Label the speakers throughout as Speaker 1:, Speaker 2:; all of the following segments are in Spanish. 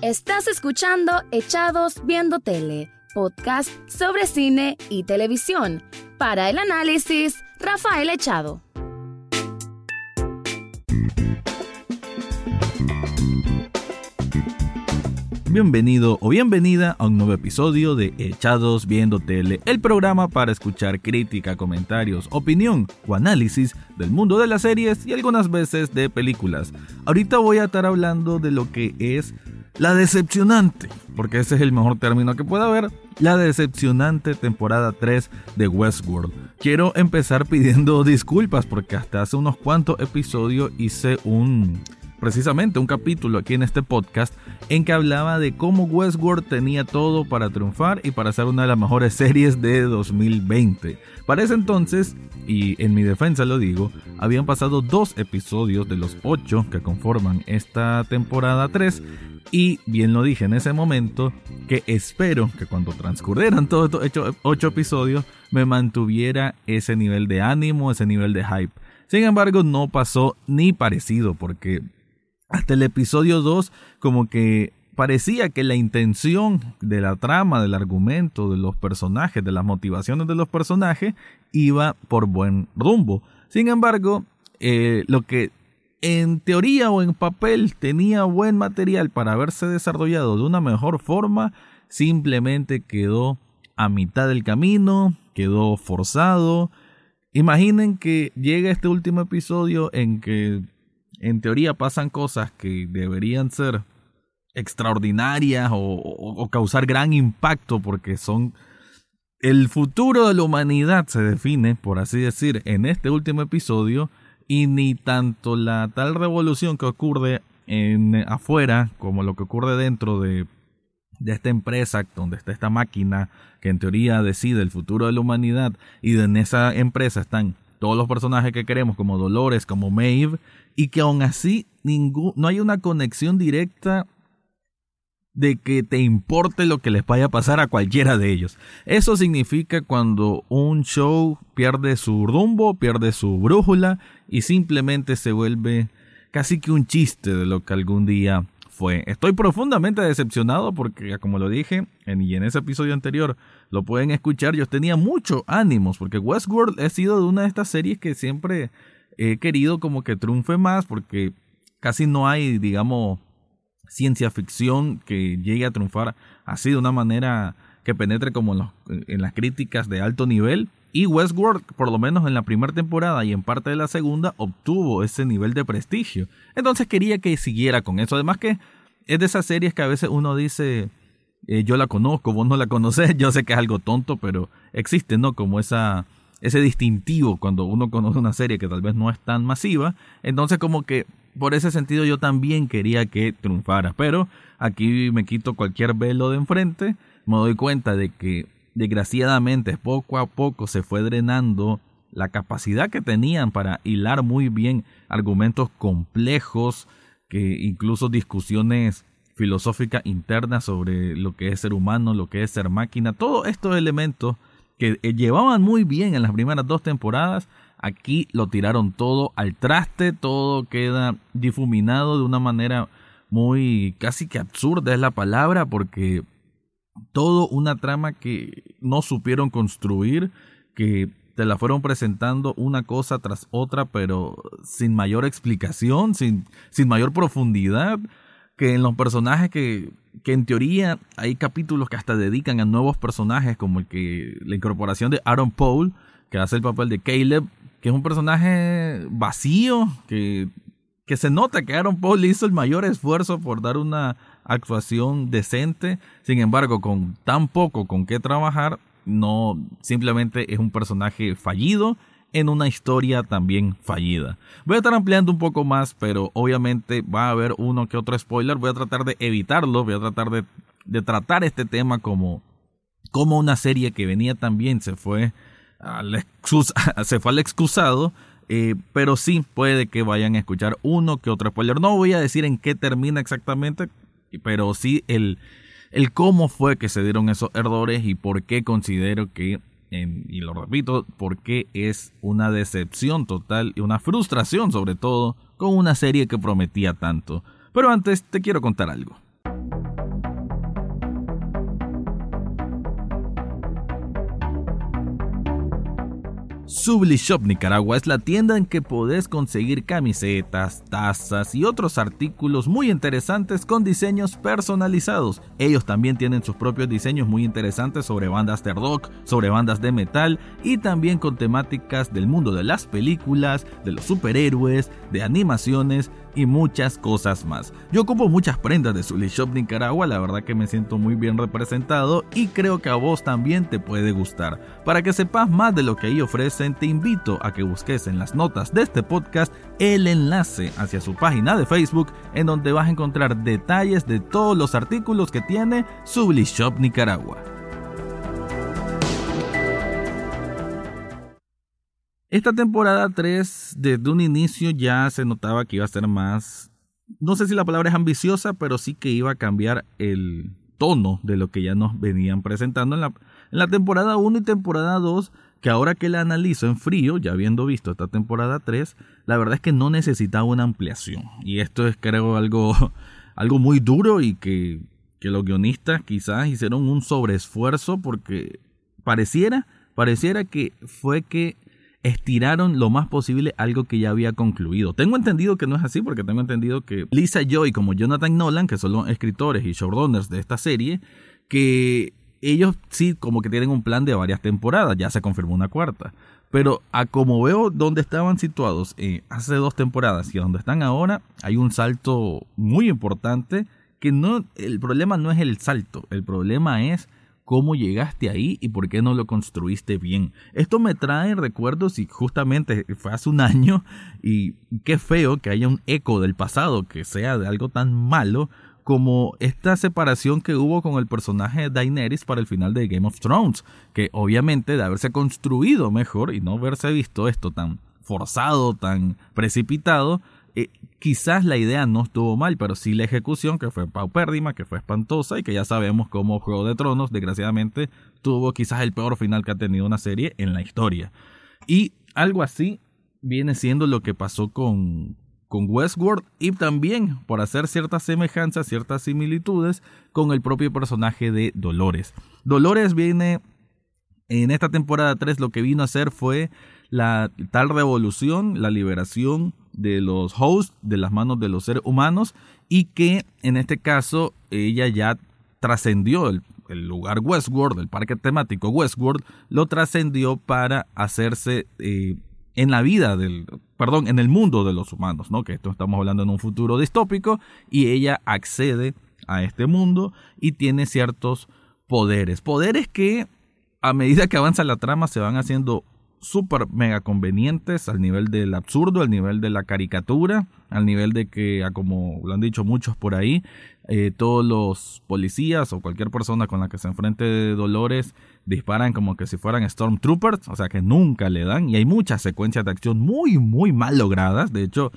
Speaker 1: Estás escuchando Echados Viendo Tele, podcast sobre cine y televisión. Para el análisis, Rafael Echado.
Speaker 2: Bienvenido o bienvenida a un nuevo episodio de Echados Viendo Tele, el programa para escuchar crítica, comentarios, opinión o análisis del mundo de las series y algunas veces de películas. Ahorita voy a estar hablando de lo que es la decepcionante, porque ese es el mejor término que pueda haber, la decepcionante temporada 3 de Westworld. Quiero empezar pidiendo disculpas porque hasta hace unos cuantos episodios hice un precisamente un capítulo aquí en este podcast en que hablaba de cómo Westworld tenía todo para triunfar y para ser una de las mejores series de 2020. Para ese entonces, y en mi defensa lo digo, habían pasado dos episodios de los ocho que conforman esta temporada 3 y bien lo dije en ese momento que espero que cuando transcurrieran todos estos ocho episodios me mantuviera ese nivel de ánimo, ese nivel de hype. Sin embargo, no pasó ni parecido porque hasta el episodio 2 como que parecía que la intención de la trama, del argumento, de los personajes, de las motivaciones de los personajes iba por buen rumbo. Sin embargo, eh, lo que en teoría o en papel tenía buen material para haberse desarrollado de una mejor forma, simplemente quedó a mitad del camino, quedó forzado. Imaginen que llega este último episodio en que en teoría pasan cosas que deberían ser extraordinarias o, causar gran impacto porque son el futuro de la humanidad se define, por así decir, en este último episodio y ni tanto la tal revolución que ocurre en afuera como lo que ocurre dentro de, de esta empresa donde está esta máquina que en teoría decide el futuro de la humanidad y en esa empresa están todos los personajes que queremos como Dolores, como Maeve y que aún así no hay una conexión directa de que te importe lo que les vaya a pasar a cualquiera de ellos. Eso significa cuando un show pierde su rumbo, pierde su brújula y simplemente se vuelve casi que un chiste de lo que algún día fue. Estoy profundamente decepcionado porque, como lo dije, en, y en ese episodio anterior lo pueden escuchar, yo tenía mucho ánimos porque Westworld ha sido de una de estas series que siempre he querido como que triunfe más porque casi no hay, digamos, ciencia ficción que llegue a triunfar así de una manera que penetre como en, las críticas de alto nivel. Y Westworld, por lo menos en la primera temporada y en parte de la segunda, obtuvo ese nivel de prestigio. Entonces quería que siguiera con eso. Además que es de esas series que a veces uno dice, eh, yo la conozco, vos no la conocés, yo sé que es algo tonto, pero existe, ¿no? Como esa ese distintivo cuando uno conoce una serie que tal vez no es tan masiva. Entonces como que por ese sentido yo también quería que triunfara. Pero aquí me quito cualquier velo de enfrente. Me doy cuenta de que desgraciadamente poco a poco se fue drenando la capacidad que tenían para hilar muy bien argumentos complejos, que incluso discusiones filosóficas internas sobre lo que es ser humano, lo que es ser máquina, todos estos elementos que eh, llevaban muy bien en las primeras dos temporadas, aquí lo tiraron todo al traste, todo queda difuminado de una manera muy casi que absurda es la palabra, porque todo una trama que no supieron construir, que te la fueron presentando una cosa tras otra, pero sin mayor explicación, sin, sin mayor profundidad, que en los personajes que que en teoría hay capítulos que hasta dedican a nuevos personajes, como el que la incorporación de Aaron Paul, que hace el papel de Caleb, que es un personaje vacío, que, que se nota que Aaron Paul hizo el mayor esfuerzo por dar una actuación decente, sin embargo, con tan poco con qué trabajar, no simplemente es un personaje fallido en una historia también fallida. Voy a estar ampliando un poco más, pero obviamente va a haber uno que otro spoiler. Voy a tratar de evitarlo, voy a tratar de, tratar este tema como, como una serie que venía también, se fue al, se fue al excusado. Eh, pero sí puede que vayan a escuchar uno que otro spoiler. No voy a decir en qué termina exactamente, pero sí el, el cómo fue que se dieron esos errores y por qué considero que y lo repito, porque es una decepción total y una frustración sobre todo con una serie que prometía tanto. Pero antes te quiero contar algo. Subli Shop Nicaragua es la tienda en que podés conseguir camisetas, tazas y otros artículos muy interesantes con diseños personalizados. Ellos también tienen sus propios diseños muy interesantes sobre bandas de rock, sobre bandas de metal y también con temáticas del mundo de las películas, de los superhéroes, de animaciones y muchas cosas más. Yo ocupo muchas prendas de Zully Shop Nicaragua, la verdad que me siento muy bien representado y creo que a vos también te puede gustar. Para que sepas más de lo que ahí ofrecen, te invito a que busques en las notas de este podcast el enlace hacia su página de Facebook en donde vas a encontrar detalles de todos los artículos que tiene Zully Shop Nicaragua. Esta temporada 3, desde un inicio ya se notaba que iba a ser más, no sé si la palabra es ambiciosa, pero sí que iba a cambiar el tono de lo que ya nos venían presentando en la, en la temporada 1 y temporada 2, que ahora que la analizo en frío, ya habiendo visto esta temporada 3, la verdad es que no necesitaba una ampliación. Y esto es creo algo, algo muy duro y que, que los guionistas quizás hicieron un sobreesfuerzo porque pareciera, pareciera que fue que estiraron lo más posible algo que ya había concluido. Tengo entendido que no es así porque tengo entendido que Lisa Joy como Jonathan Nolan, que son los escritores y showrunners de esta serie, que ellos sí como que tienen un plan de varias temporadas, ya se confirmó una cuarta. Pero a como veo donde estaban situados eh, hace dos temporadas y a donde están ahora, hay un salto muy importante que no, el problema no es el salto, el problema es cómo llegaste ahí y por qué no lo construiste bien. Esto me trae recuerdos y justamente fue hace un año y qué feo que haya un eco del pasado que sea de algo tan malo como esta separación que hubo con el personaje de Daenerys para el final de Game of Thrones, que obviamente de haberse construido mejor y no haberse visto esto tan forzado, tan precipitado, eh, quizás la idea no estuvo mal, pero sí la ejecución, que fue paupérrima, que fue espantosa y que ya sabemos cómo Juego de Tronos, desgraciadamente, tuvo quizás el peor final que ha tenido una serie en la historia. Y algo así viene siendo lo que pasó con, con Westworld y también por hacer ciertas semejanzas, ciertas similitudes con el propio personaje de Dolores. Dolores viene en esta temporada 3 lo que vino a hacer fue la tal revolución, la liberación de los hosts de las manos de los seres humanos y que en este caso ella ya trascendió el, lugar Westworld, el parque temático Westworld, lo trascendió para hacerse eh, en la vida del, perdón, en el mundo de los humanos, ¿no? Que esto estamos hablando en un futuro distópico y ella accede a este mundo y tiene ciertos poderes, poderes que a medida que avanza la trama se van haciendo súper mega convenientes al nivel del absurdo, al nivel de la caricatura, al nivel de que, como lo han dicho muchos por ahí, eh, todos los policías o cualquier persona con la que se enfrente de Dolores disparan como que si fueran Stormtroopers, o sea que nunca le dan, y hay muchas secuencias de acción muy, muy mal logradas, de hecho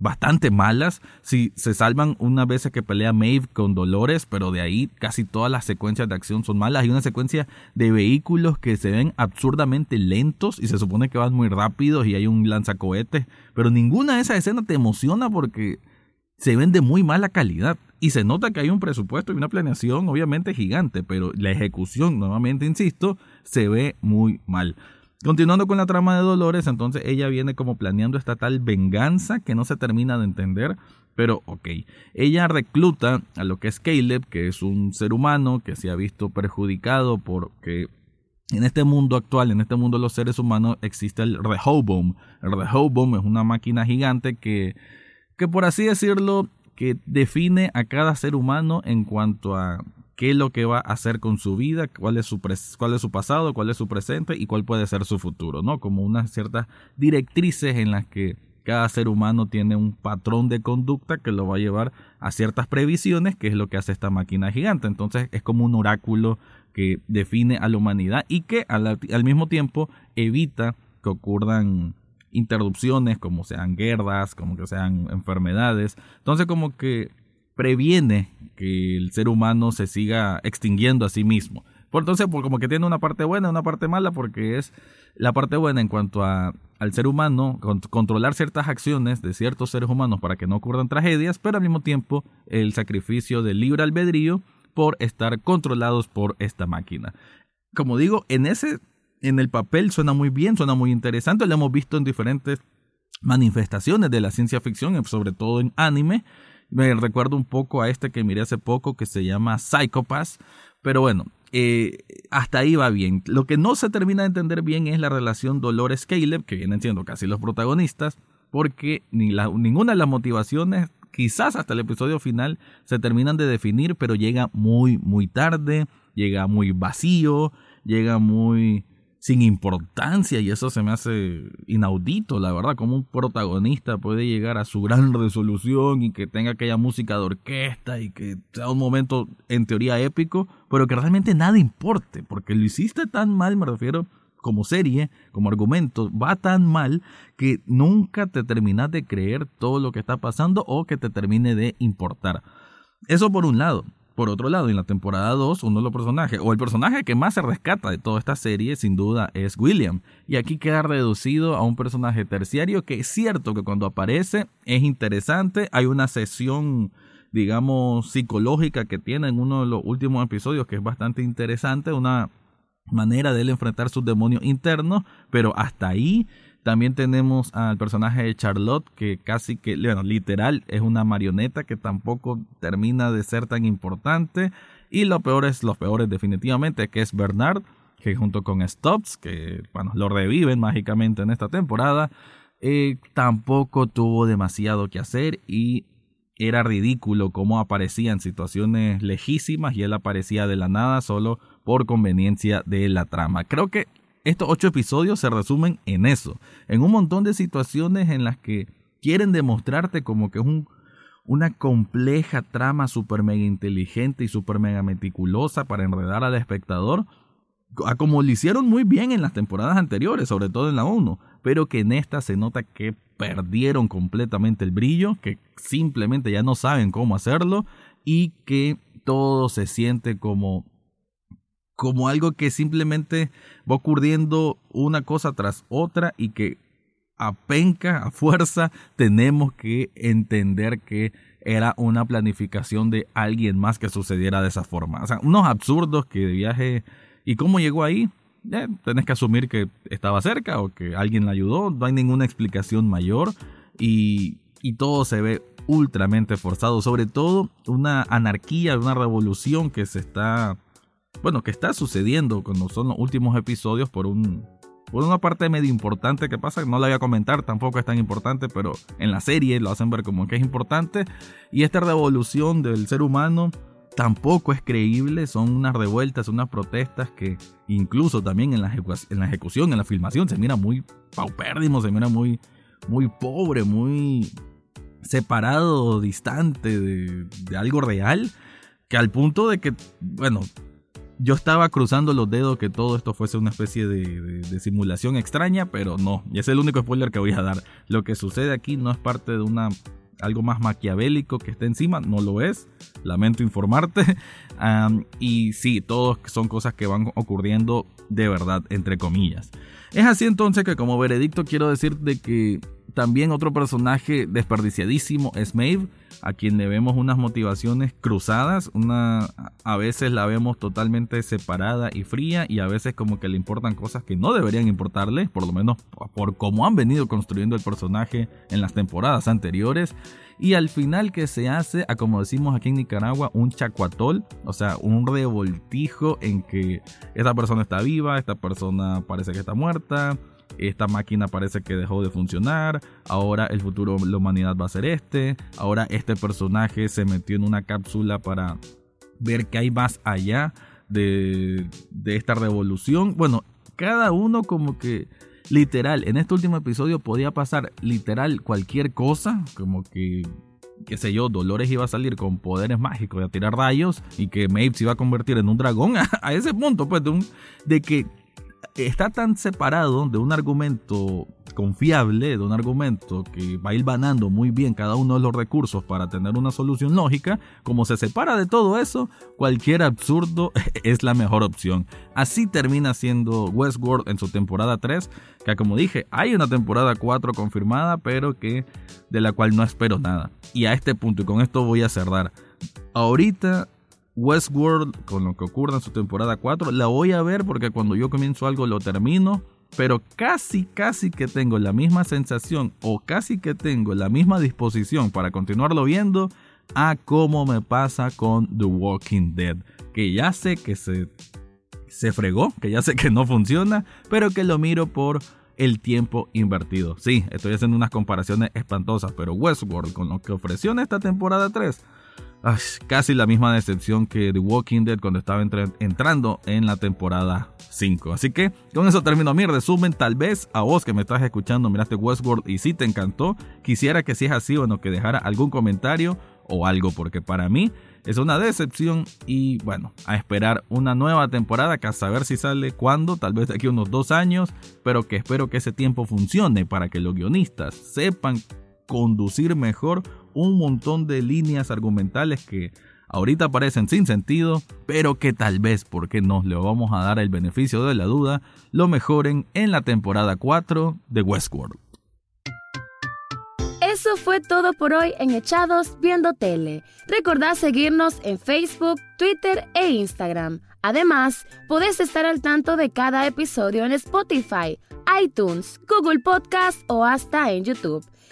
Speaker 2: bastante malas. Si se salvan una vez que pelea Maeve con Dolores, pero de ahí casi todas las secuencias de acción son malas. Hay una secuencia de vehículos que se ven absurdamente lentos y se supone que van muy rápidos y hay un lanzacohetes, pero ninguna de esas escenas te emociona porque se ven de muy mala calidad. Y se nota que hay un presupuesto y una planeación obviamente gigante, pero la ejecución, nuevamente insisto, se ve muy mal. Continuando con la trama de Dolores, entonces ella viene como planeando esta tal venganza que no se termina de entender, pero ok. Ella recluta a lo que es Caleb, que es un ser humano que se ha visto perjudicado porque en este mundo actual, en este mundo de los seres humanos, existe el Rehoboam. El Rehoboam es una máquina gigante que, que por así decirlo, que define a cada ser humano en cuanto a qué es lo que va a hacer con su vida, cuál es su, cuál es su pasado, cuál es su presente y cuál puede ser su futuro, ¿no? Como unas ciertas directrices en las que cada ser humano tiene un patrón de conducta que lo va a llevar a ciertas previsiones, que es lo que hace esta máquina gigante. Entonces es como un oráculo que define a la humanidad y que al, al mismo tiempo evita que ocurran interrupciones, como sean guerras, como que sean enfermedades. Entonces como que previene que el ser humano se siga extinguiendo a sí mismo. Por entonces, por como que tiene una parte buena y una parte mala, porque es la parte buena en cuanto a, al ser humano, controlar ciertas acciones de ciertos seres humanos para que no ocurran tragedias, pero al mismo tiempo el sacrificio del libre albedrío por estar controlados por esta máquina. Como digo, en ese en el papel suena muy bien, suena muy interesante, lo hemos visto en diferentes manifestaciones de la ciencia ficción, sobre todo en anime. Me recuerdo un poco a este que miré hace poco que se llama Psychopass, pero bueno, eh, hasta ahí va bien. Lo que no se termina de entender bien es la relación Dolores-Caleb, que vienen siendo casi los protagonistas, porque ni ninguna de las motivaciones, quizás hasta el episodio final, se terminan de definir, pero llega muy, muy tarde, llega muy vacío, llega muy sin importancia y eso se me hace inaudito, la verdad, como un protagonista puede llegar a su gran resolución y que tenga aquella música de orquesta y que sea un momento en teoría épico, pero que realmente nada importe, porque lo hiciste tan mal, me refiero como serie, como argumento, va tan mal que nunca te terminas de creer todo lo que está pasando o que te termine de importar. Eso por un lado. Por otro lado, en la temporada 2, uno de los personajes, o el personaje que más se rescata de toda esta serie, sin duda, es William. Y aquí queda reducido a un personaje terciario que es cierto que cuando aparece es interesante. Hay una sesión, digamos, psicológica que tiene en uno de los últimos episodios que es bastante interesante. Una manera de él enfrentar sus demonios internos, pero hasta ahí también tenemos al personaje de Charlotte, que casi que, bueno, literal, es una marioneta que tampoco termina de ser tan importante. Y lo peor es, los peores definitivamente, que es Bernard, que junto con Stops, que bueno, lo reviven mágicamente en esta temporada, eh, tampoco tuvo demasiado que hacer y era ridículo cómo aparecía en situaciones lejísimas y él aparecía de la nada solo por conveniencia de la trama. Creo que estos ocho episodios se resumen en eso, en un montón de situaciones en las que quieren demostrarte como que es un, una compleja trama super mega inteligente y super mega meticulosa para enredar al espectador, como lo hicieron muy bien en las temporadas anteriores, sobre todo en la 1, pero que en esta se nota que perdieron completamente el brillo, que simplemente ya no saben cómo hacerlo y que todo se siente como como algo que simplemente va ocurriendo una cosa tras otra y que a penca, a fuerza, tenemos que entender que era una planificación de alguien más que sucediera de esa forma. O sea, unos absurdos que de viaje... ¿Y cómo llegó ahí? tenés que asumir que estaba cerca o que alguien la ayudó. No hay ninguna explicación mayor y, y todo se ve ultramente forzado. Sobre todo una anarquía, una revolución que se está bueno, que está sucediendo cuando son los últimos episodios por un por una parte medio importante que pasa, no la voy a comentar, tampoco es tan importante, pero en la serie lo hacen ver como que es importante. Y esta revolución del ser humano tampoco es creíble, son unas revueltas, unas protestas que incluso también en la, en la ejecución, en la filmación, se mira muy paupérrimo, se mira muy, muy pobre, muy separado, distante de, de algo real, que al punto de que, bueno, yo estaba cruzando los dedos que todo esto fuese una especie de, simulación extraña, pero no. Y es el único spoiler que voy a dar. Lo que sucede aquí no es parte de una algo más maquiavélico que está encima, no lo es. Lamento informarte. y sí, todos son cosas que van ocurriendo de verdad, entre comillas. Es así entonces que como veredicto quiero decir de que también otro personaje desperdiciadísimo es Maeve, a quien le vemos unas motivaciones cruzadas, una a veces la vemos totalmente separada y fría y a veces como que le importan cosas que no deberían importarle, por lo menos por cómo han venido construyendo el personaje en las temporadas anteriores. Y al final que se hace, a como decimos aquí en Nicaragua, un chacuatol, o sea, un revoltijo en que esta persona está viva, esta persona parece que está muerta, esta máquina parece que dejó de funcionar, ahora el futuro de la humanidad va a ser este, ahora este personaje se metió en una cápsula para ver qué hay más allá de, esta revolución. Bueno, cada uno como que literal, en este último episodio podía pasar literal cualquier cosa, como que qué sé yo, Dolores iba a salir con poderes mágicos y a tirar rayos y que Maeve se iba a convertir en un dragón a, ese punto, pues, de que está tan separado de un argumento confiable, de un argumento que va a ir banando muy bien cada uno de los recursos para tener una solución lógica, como se separa de todo eso, cualquier absurdo es la mejor opción. Así termina siendo Westworld en su temporada 3, que como dije, hay una temporada 4 confirmada, pero que de la cual no espero nada. Y a este punto, y con esto voy a cerrar, ahorita Westworld, con lo que ocurre en su temporada 4, la voy a ver porque cuando yo comienzo algo lo termino, pero casi, casi que tengo la misma sensación o casi que tengo la misma disposición para continuarlo viendo a cómo me pasa con The Walking Dead, que ya sé que se, se fregó, que ya sé que no funciona, pero que lo miro por el tiempo invertido. Sí, estoy haciendo unas comparaciones espantosas, pero Westworld con lo que ofreció en esta temporada 3 casi la misma decepción que The Walking Dead cuando estaba entrando en la temporada 5. Así que con eso termino mi resumen. Tal vez a vos que me estás escuchando miraste Westworld y si te encantó, quisiera que si es así, bueno, que dejara algún comentario o algo, porque para mí es una decepción y bueno, a esperar una nueva temporada que a saber si sale cuándo, tal vez de aquí unos dos años, pero que espero que ese tiempo funcione para que los guionistas sepan conducir mejor un montón de líneas argumentales que ahorita parecen sin sentido, pero que tal vez, porque nos le vamos a dar el beneficio de la duda, lo mejoren en la temporada 4 de Westworld.
Speaker 1: Eso fue todo por hoy en Echados Viendo Tele. Recordad seguirnos en Facebook, Twitter e Instagram. Además, podés estar al tanto de cada episodio en Spotify, iTunes, Google Podcast o hasta en YouTube.